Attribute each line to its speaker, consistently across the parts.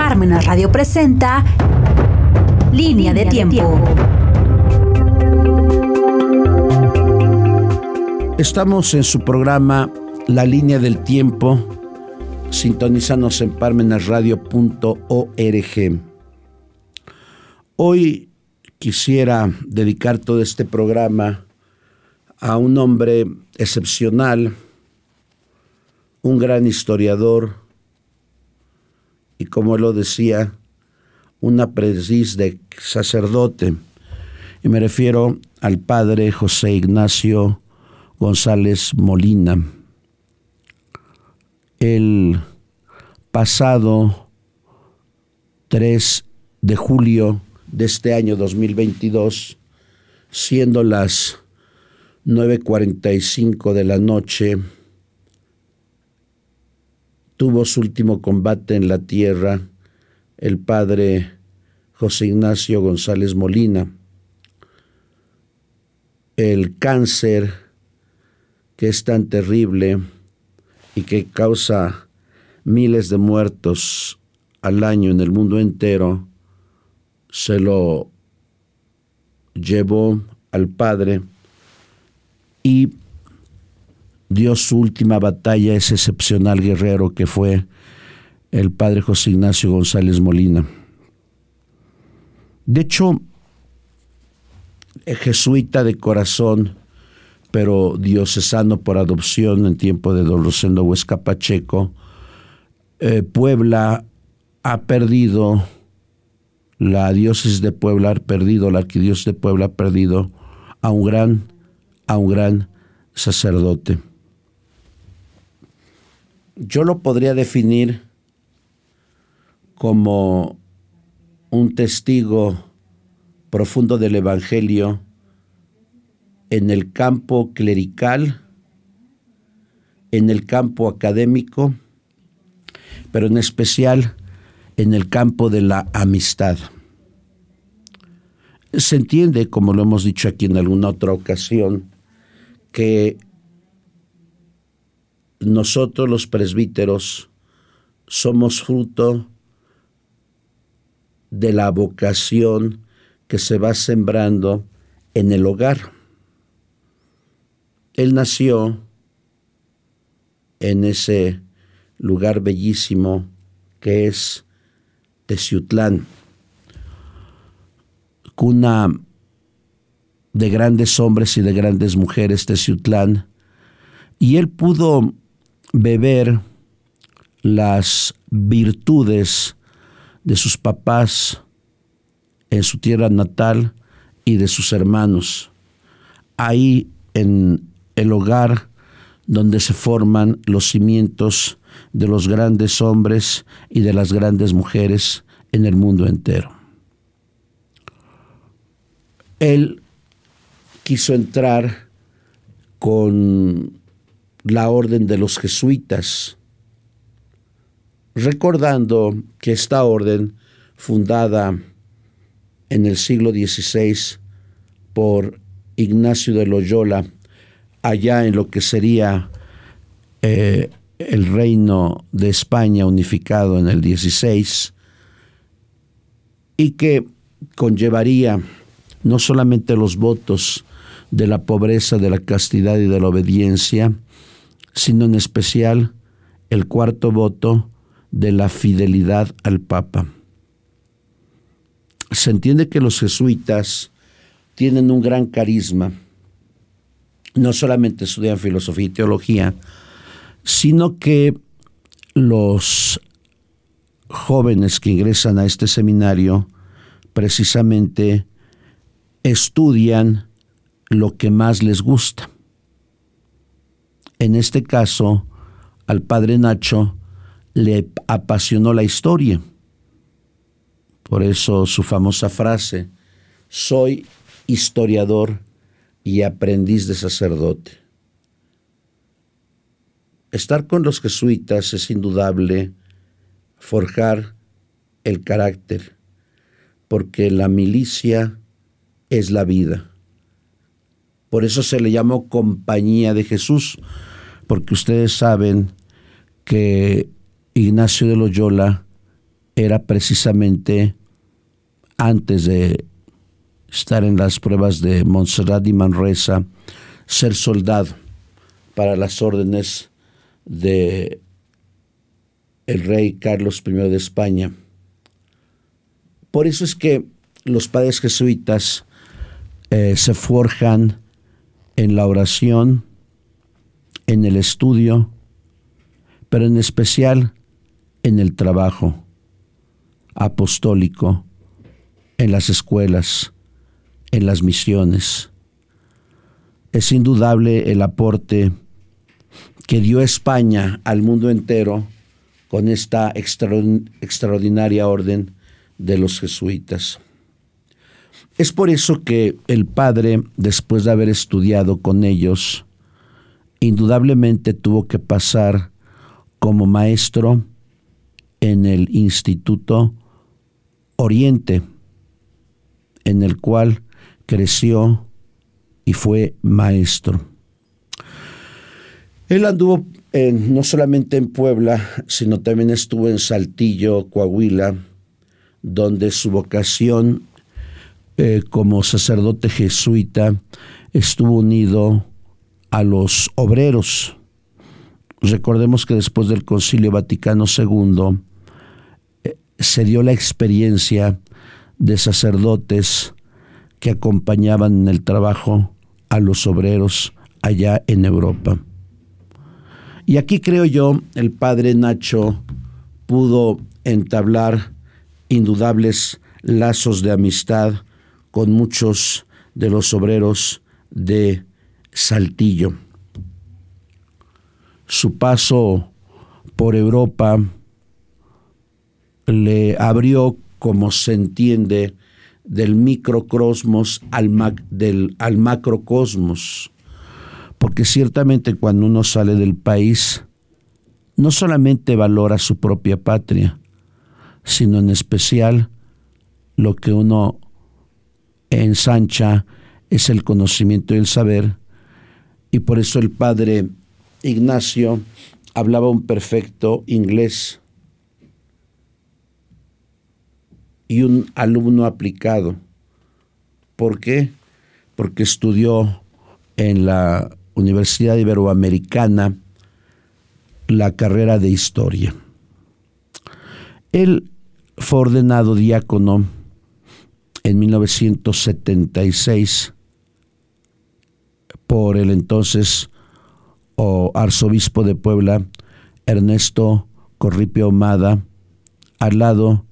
Speaker 1: Parmenas Radio presenta Línea de Tiempo.
Speaker 2: Estamos en su programa La Línea del Tiempo. Sintonízanos en parmenasradio.org. Hoy quisiera dedicar todo este programa a un hombre excepcional, un gran historiador y como lo decía, un aprendiz de sacerdote. Y me refiero al padre José Ignacio González Molina. El pasado 3 de julio de este año 2022, siendo las 9.45 de la noche, tuvo su último combate en la tierra el padre José Ignacio González Molina. El cáncer que es tan terrible y que causa miles de muertos al año en el mundo entero, se lo llevó al Padre y dio su última batalla a ese excepcional guerrero que fue el padre José Ignacio González Molina. De hecho, jesuita de corazón, pero diocesano por adopción en tiempo de Don Rosendo Huesca Pacheco, eh, Puebla ha perdido, la diócesis de Puebla ha perdido, la arquidiócesis de Puebla ha perdido a un gran, a un gran sacerdote. Yo lo podría definir como un testigo profundo del Evangelio en el campo clerical, en el campo académico, pero en especial en el campo de la amistad. Se entiende, como lo hemos dicho aquí en alguna otra ocasión, que nosotros los presbíteros somos fruto de la vocación que se va sembrando en el hogar. Él nació en ese lugar bellísimo que es Teciutlán, cuna de grandes hombres y de grandes mujeres, Teciutlán, y él pudo beber las virtudes de sus papás en su tierra natal y de sus hermanos. Ahí en el hogar donde se forman los cimientos de los grandes hombres y de las grandes mujeres en el mundo entero. Él quiso entrar con la orden de los jesuitas, recordando que esta orden, fundada en el siglo XVI por Ignacio de Loyola, allá en lo que sería eh, el reino de España unificado en el XVI, y que conllevaría no solamente los votos de la pobreza, de la castidad y de la obediencia, sino en especial el cuarto voto de la fidelidad al Papa. Se entiende que los jesuitas tienen un gran carisma, no solamente estudian filosofía y teología, sino que los jóvenes que ingresan a este seminario precisamente estudian lo que más les gusta. En este caso, al padre Nacho le apasionó la historia. Por eso su famosa frase, soy historiador y aprendiz de sacerdote. Estar con los jesuitas es indudable forjar el carácter, porque la milicia es la vida. Por eso se le llamó compañía de Jesús, porque ustedes saben que Ignacio de Loyola era precisamente antes de estar en las pruebas de Montserrat y Manresa, ser soldado para las órdenes de el rey Carlos I de España. Por eso es que los padres jesuitas eh, se forjan en la oración, en el estudio, pero en especial en el trabajo apostólico, en las escuelas, en las misiones. Es indudable el aporte que dio España al mundo entero con esta extraordinaria orden de los jesuitas. Es por eso que el padre, después de haber estudiado con ellos, indudablemente tuvo que pasar como maestro en el Instituto Oriente, en el cual creció y fue maestro. Él anduvo no solamente en Puebla, sino también estuvo en Saltillo, Coahuila, donde su vocación eh, como sacerdote jesuita estuvo unido a los obreros. Recordemos que después del Concilio Vaticano II eh, se dio la experiencia de sacerdotes que acompañaban en el trabajo a los obreros allá en Europa. Y aquí creo yo, el padre Nacho pudo entablar indudables lazos de amistad con muchos de los obreros de Saltillo. Su paso por Europa le abrió, como se entiende, del microcosmos al, del, al macrocosmos. Porque ciertamente cuando uno sale del país, no solamente valora su propia patria, sino en especial lo que uno ensancha es el conocimiento y el saber. Y por eso el padre Ignacio hablaba un perfecto inglés y un alumno aplicado. ¿Por qué? Porque estudió en la Universidad Iberoamericana la carrera de historia. Él fue ordenado diácono en 1976 por el entonces arzobispo de Puebla, Ernesto Corripio Omada, al lado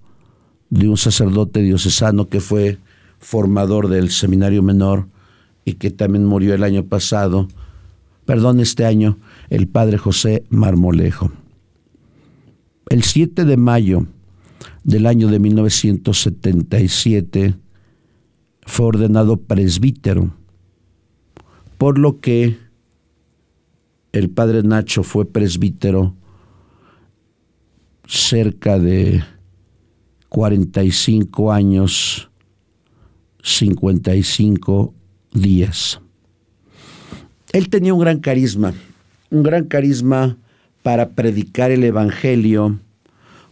Speaker 2: de un sacerdote diocesano que fue formador del seminario menor y que también murió el año pasado, perdón, este año, el padre José Marmolejo. El 7 de mayo del año de 1977 fue ordenado presbítero, por lo que el padre Nacho fue presbítero cerca de 45 años, 55 días. Él tenía un gran carisma, un gran carisma para predicar el Evangelio,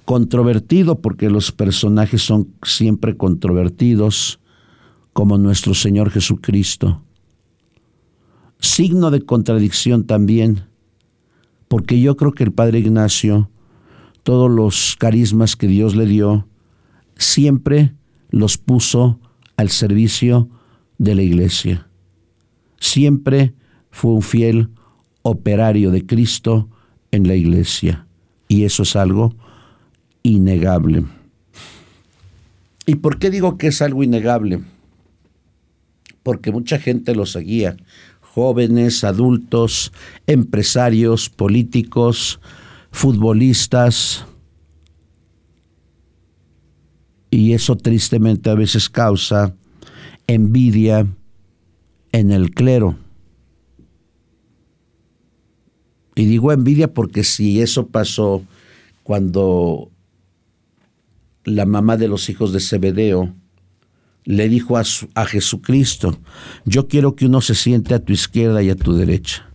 Speaker 2: controvertido porque los personajes son siempre controvertidos, como nuestro Señor Jesucristo. Signo de contradicción también, porque yo creo que el Padre Ignacio, todos los carismas que Dios le dio, siempre los puso al servicio de la iglesia. Siempre fue un fiel operario de Cristo en la iglesia. Y eso es algo innegable. ¿Y por qué digo que es algo innegable? Porque mucha gente lo seguía, jóvenes, adultos, empresarios, políticos, futbolistas, y eso tristemente a veces causa envidia en el clero. Y digo envidia porque si eso pasó cuando la mamá de los hijos de Zebedeo le dijo a, a, Jesucristo, yo quiero que uno se siente a tu izquierda y a tu derecha.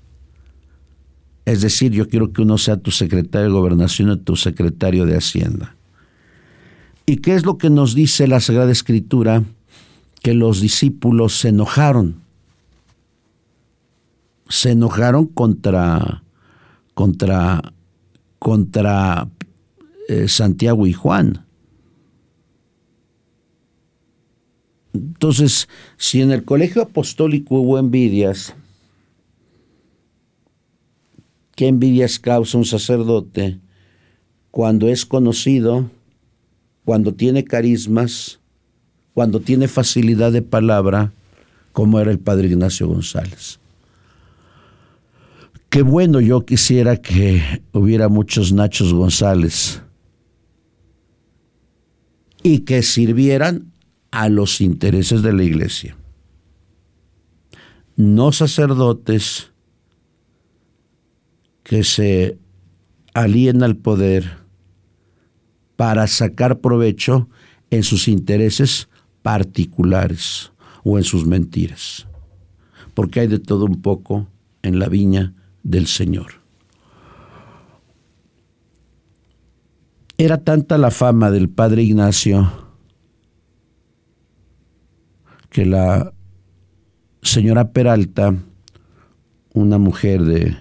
Speaker 2: Es decir, yo quiero que uno sea tu secretario de gobernación y tu secretario de hacienda. ¿Y qué es lo que nos dice la Sagrada Escritura? Que los discípulos se enojaron. Se enojaron contra, contra, contra eh, Santiago y Juan. Entonces, si en el colegio apostólico hubo envidias, ¿qué envidias causa un sacerdote cuando es conocido, cuando tiene carismas, cuando tiene facilidad de palabra, como era el padre Ignacio González? Qué bueno yo quisiera que hubiera muchos Nachos González y que sirvieran a los intereses de la iglesia. No sacerdotes que se alíen al poder para sacar provecho en sus intereses particulares o en sus mentiras. Porque hay de todo un poco en la viña del Señor. Era tanta la fama del padre Ignacio que la señora Peralta, una mujer de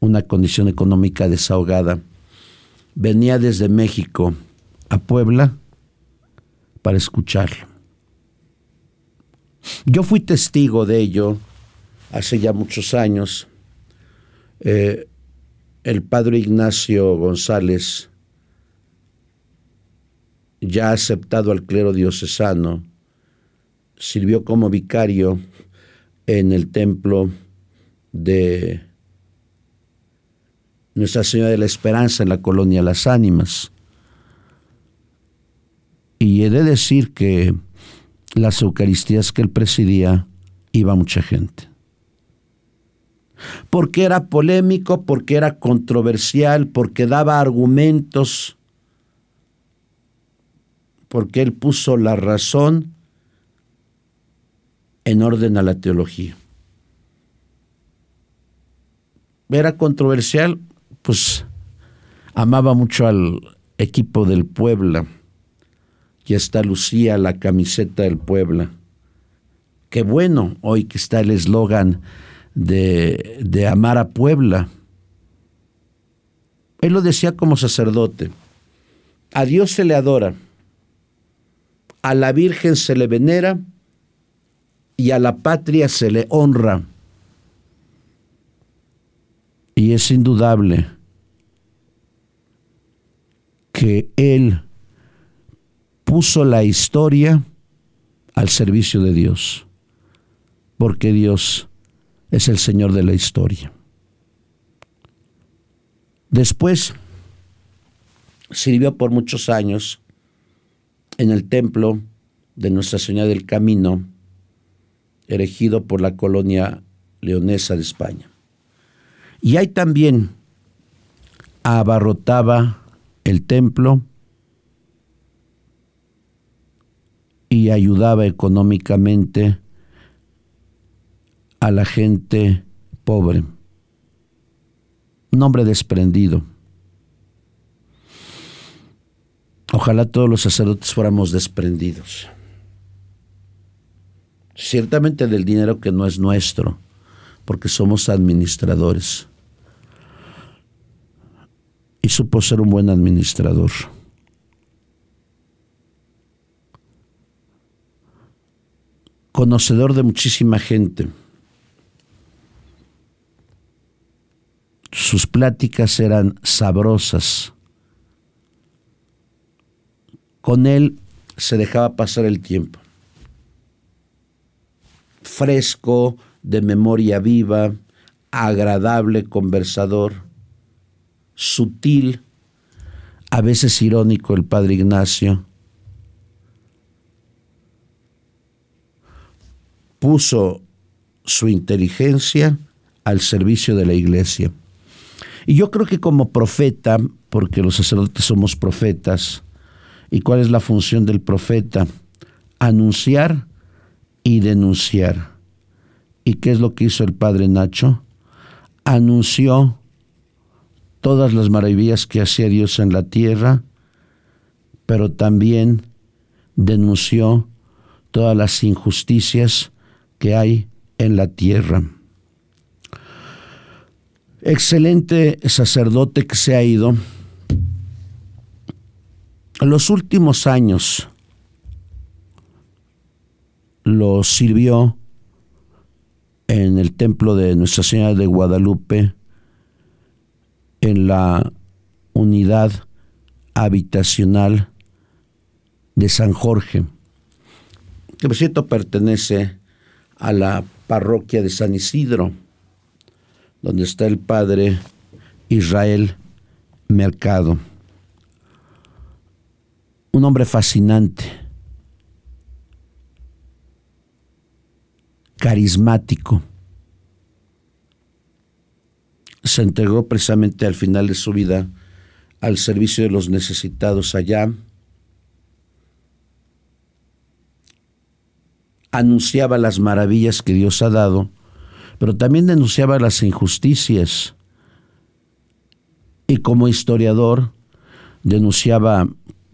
Speaker 2: una condición económica desahogada, venía desde México a Puebla para escucharlo. Yo fui testigo de ello hace ya muchos años. Eh, el padre Ignacio González, ya aceptado al clero diocesano, sirvió como vicario en el templo de Nuestra Señora de la Esperanza en la colonia Las Ánimas. Y he de decir que las Eucaristías que él presidía iba mucha gente. Porque era polémico, porque era controversial, porque daba argumentos porque él puso la razón en orden a la teología. Era controversial, pues amaba mucho al equipo del Puebla y hasta lucía la camiseta del Puebla. Qué bueno hoy que está el eslogan de, de amar a Puebla. Él lo decía como sacerdote. A Dios se le adora a la Virgen se le venera y a la patria se le honra. Y es indudable que Él puso la historia al servicio de Dios, porque Dios es el Señor de la historia. Después sirvió por muchos años en el templo de Nuestra Señora del Camino, erigido por la colonia leonesa de España. Y ahí también abarrotaba el templo y ayudaba económicamente a la gente pobre. Un hombre desprendido. Ojalá todos los sacerdotes fuéramos desprendidos. Ciertamente del dinero que no es nuestro, porque somos administradores. Y supo ser un buen administrador. Conocedor de muchísima gente. Sus pláticas eran sabrosas con él se dejaba pasar el tiempo. Fresco, de memoria viva, agradable conversador, sutil, a veces irónico el padre Ignacio. Puso su inteligencia al servicio de la iglesia. Y yo creo que como profeta, porque los sacerdotes somos profetas, ¿Y cuál es la función del profeta? Anunciar y denunciar. ¿Y qué es lo que hizo el padre Nacho? Anunció todas las maravillas que hacía Dios en la tierra, pero también denunció todas las injusticias que hay en la tierra. Excelente sacerdote que se ha ido. En los últimos años lo sirvió en el templo de Nuestra Señora de Guadalupe, en la unidad habitacional de San Jorge, que por cierto pertenece a la parroquia de San Isidro, donde está el padre Israel Mercado. Un hombre fascinante, carismático. Se entregó precisamente al final de su vida al servicio de los necesitados allá. Anunciaba las maravillas que Dios ha dado, pero también denunciaba las injusticias. Y como historiador denunciaba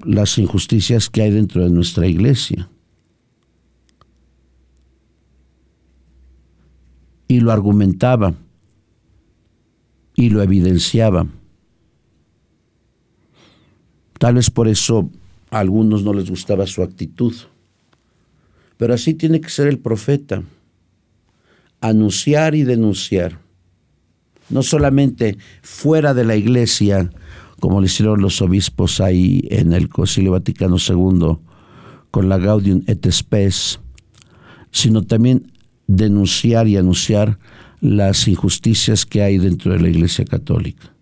Speaker 2: las injusticias que hay dentro de nuestra iglesia. Y lo argumentaba y lo evidenciaba. Tal vez por eso a algunos no les gustaba su actitud. Pero así tiene que ser el profeta. Anunciar y denunciar. No solamente fuera de la iglesia, como lo hicieron los obispos ahí en el Concilio Vaticano II con la Gaudium et Spes, sino también denunciar y anunciar las injusticias que hay dentro de la Iglesia Católica.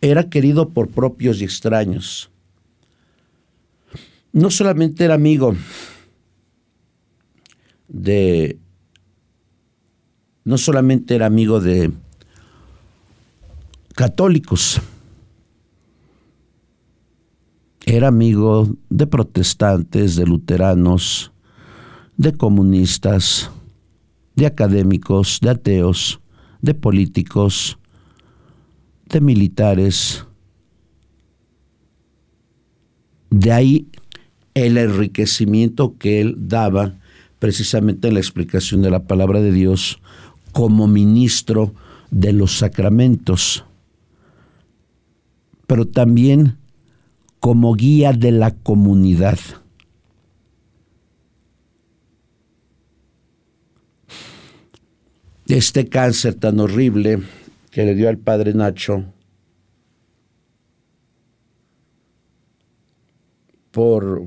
Speaker 2: era querido por propios y extraños. No solamente era amigo de, no solamente era amigo de católicos, era amigo de protestantes, de luteranos, de comunistas, de académicos, de ateos, de políticos, de militares. De ahí el enriquecimiento que él daba precisamente en la explicación de la palabra de Dios como ministro de los sacramentos, pero también como guía de la comunidad. Este cáncer tan horrible que le dio al padre Nacho por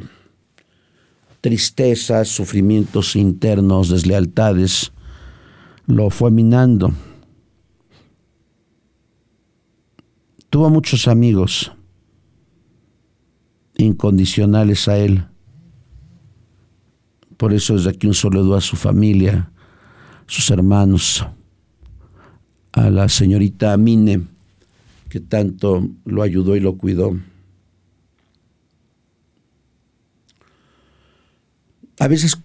Speaker 2: tristezas, sufrimientos internos, deslealtades, lo fue minando. Tuvo muchos amigos incondicionales a él. Por eso desde aquí un saludo a su familia, sus hermanos a la señorita Amine, que tanto lo ayudó y lo cuidó. A veces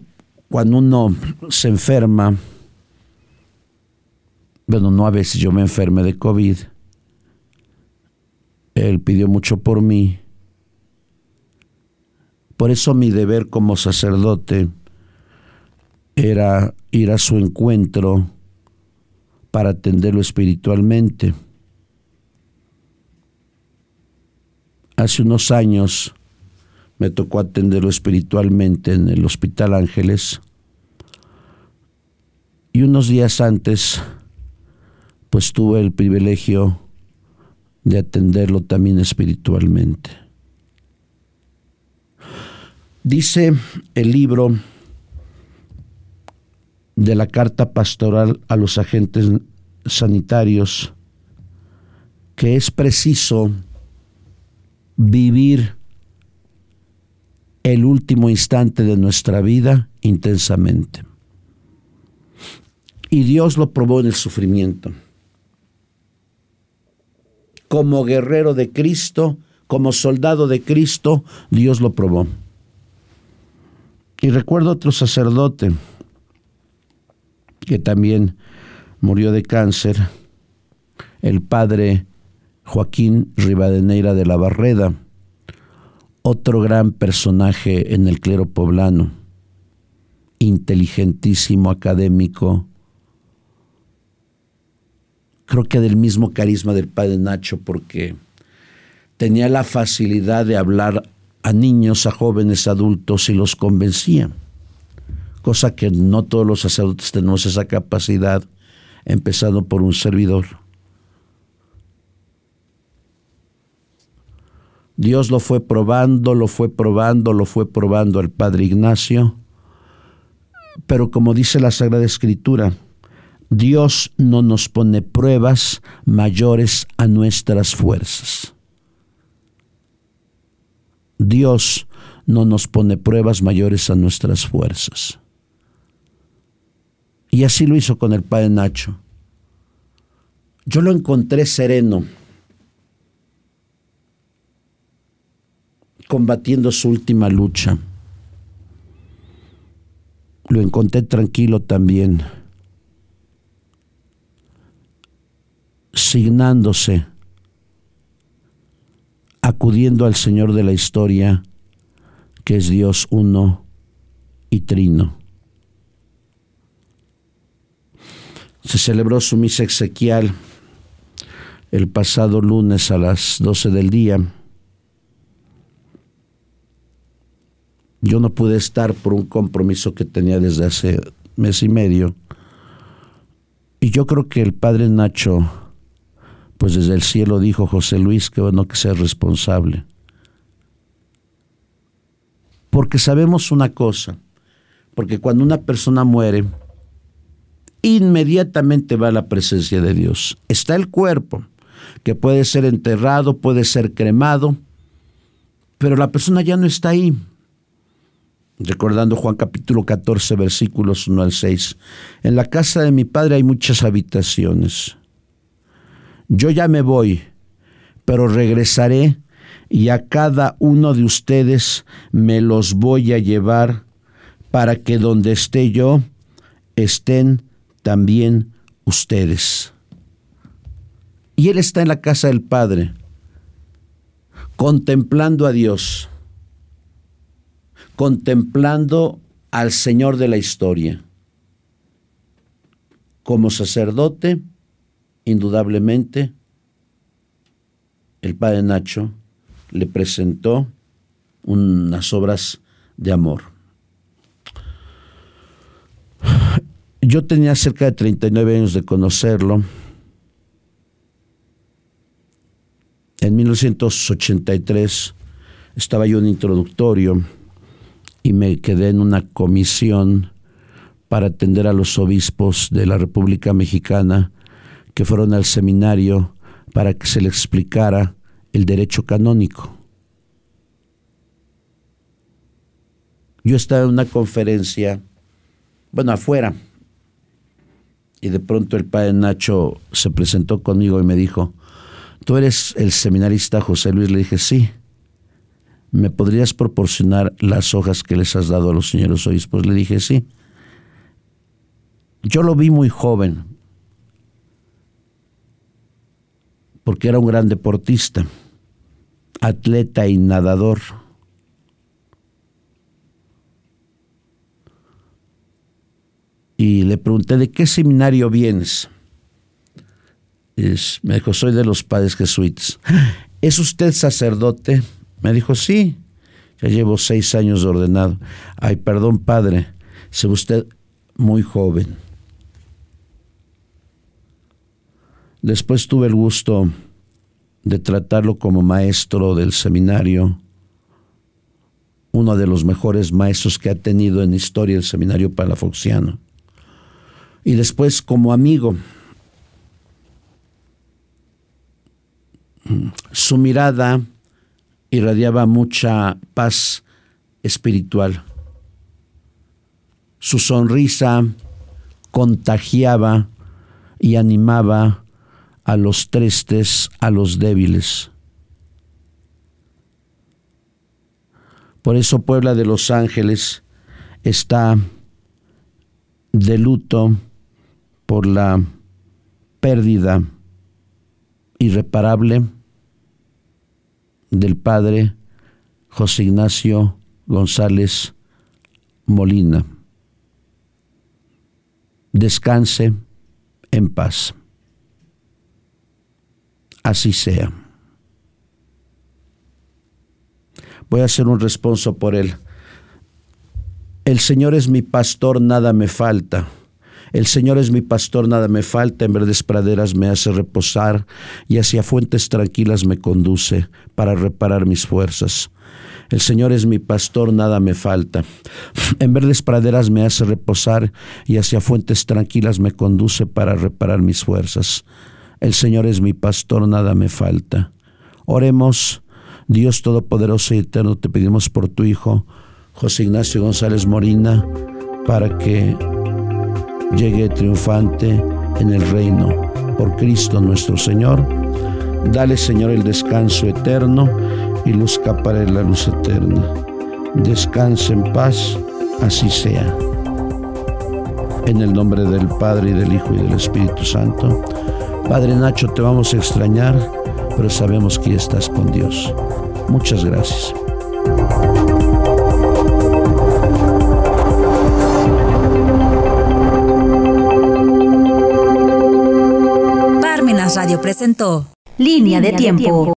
Speaker 2: cuando uno se enferma, bueno, no a veces yo me enfermé de COVID, él pidió mucho por mí. Por eso mi deber como sacerdote era ir a su encuentro para atenderlo espiritualmente. Hace unos años me tocó atenderlo espiritualmente en el Hospital Ángeles y unos días antes pues tuve el privilegio de atenderlo también espiritualmente. Dice el libro de la carta pastoral a los agentes sanitarios que es preciso vivir el último instante de nuestra vida intensamente. Y Dios lo probó en el sufrimiento. Como guerrero de Cristo, como soldado de Cristo, Dios lo probó. Y recuerdo otro sacerdote, que también murió de cáncer, el padre Joaquín Rivadeneira de la Barreda, otro gran personaje en el clero poblano, inteligentísimo académico, creo que del mismo carisma del padre Nacho, porque tenía la facilidad de hablar a niños, a jóvenes, adultos y los convencía, cosa que no todos los sacerdotes tenemos esa capacidad, empezando por un servidor. Dios lo fue probando, lo fue probando, lo fue probando al Padre Ignacio, pero como dice la Sagrada Escritura, Dios no nos pone pruebas mayores a nuestras fuerzas. Dios no nos pone pruebas mayores a nuestras fuerzas. Y así lo hizo con el Padre Nacho. Yo lo encontré sereno, combatiendo su última lucha. Lo encontré tranquilo también, signándose, acudiendo al Señor de la historia, que es Dios uno y trino. Se celebró su misa exequial el pasado lunes a las 12 del día. Yo no pude estar por un compromiso que tenía desde hace mes y medio. Y yo creo que el padre Nacho, pues desde el cielo dijo José Luis que bueno que sea responsable. Porque sabemos una cosa, porque cuando una persona muere, inmediatamente va a la presencia de Dios. Está el cuerpo, que puede ser enterrado, puede ser cremado, pero la persona ya no está ahí. Recordando Juan capítulo 14, versículos 1 al 6. En la casa de mi padre hay muchas habitaciones. Yo ya me voy, pero regresaré y a cada uno de ustedes me los voy a llevar para que donde esté yo estén también ustedes. Y él está en la casa del Padre, contemplando a Dios, contemplando al Señor de la historia. Como sacerdote, indudablemente, el Padre Nacho le presentó unas obras de amor. Yo tenía cerca de 39 años de conocerlo. En 1983 estaba yo en introductorio y me quedé en una comisión para atender a los obispos de la República Mexicana que fueron al seminario para que se les explicara el derecho canónico. Yo estaba en una conferencia, bueno, afuera, y de pronto el padre Nacho se presentó conmigo y me dijo, ¿tú eres el seminarista José Luis? Le dije, sí. ¿Me podrías proporcionar las hojas que les has dado a los señores obispos? Le dije, sí. Yo lo vi muy joven, porque era un gran deportista, atleta y nadador y le pregunté, ¿de qué seminario vienes? me dijo, soy de los padres jesuitas. ¿Es usted sacerdote? Me dijo, sí, ya llevo seis años ordenado. Ay, perdón, padre, se usted muy joven. Después tuve el gusto de tratarlo como maestro del seminario, uno de los mejores maestros que ha tenido en historia el seminario palafoxiano y después como amigo. Su mirada irradiaba mucha paz espiritual. Su sonrisa contagiaba y animaba a los tristes, a los débiles. Por eso Puebla de los Ángeles está de luto por la pérdida irreparable del Padre José Ignacio González Molina. Descanse en paz. Así sea. Voy a hacer un responso por él. El Señor es mi pastor, nada me falta. El Señor es mi pastor, nada me falta, en verdes praderas me hace reposar y hacia fuentes tranquilas me conduce para reparar mis fuerzas. El Señor es mi pastor, nada me falta. En verdes praderas me hace reposar y hacia fuentes tranquilas me conduce para reparar mis fuerzas. El Señor es mi pastor, nada me falta. Oremos, Dios Todopoderoso y Eterno, te pedimos por tu Hijo, José Ignacio González Morina, para que llegue triunfante en el reino por Cristo nuestro Señor. Dale, Señor, el descanso eterno y luzca para él la luz eterna. Descanse en paz, así sea. En el nombre del Padre y del Hijo y del Espíritu Santo. Padre Nacho, te vamos a extrañar, pero sabemos que estás con Dios. Muchas gracias.
Speaker 1: Parmenas Radio presentó Línea de Tiempo.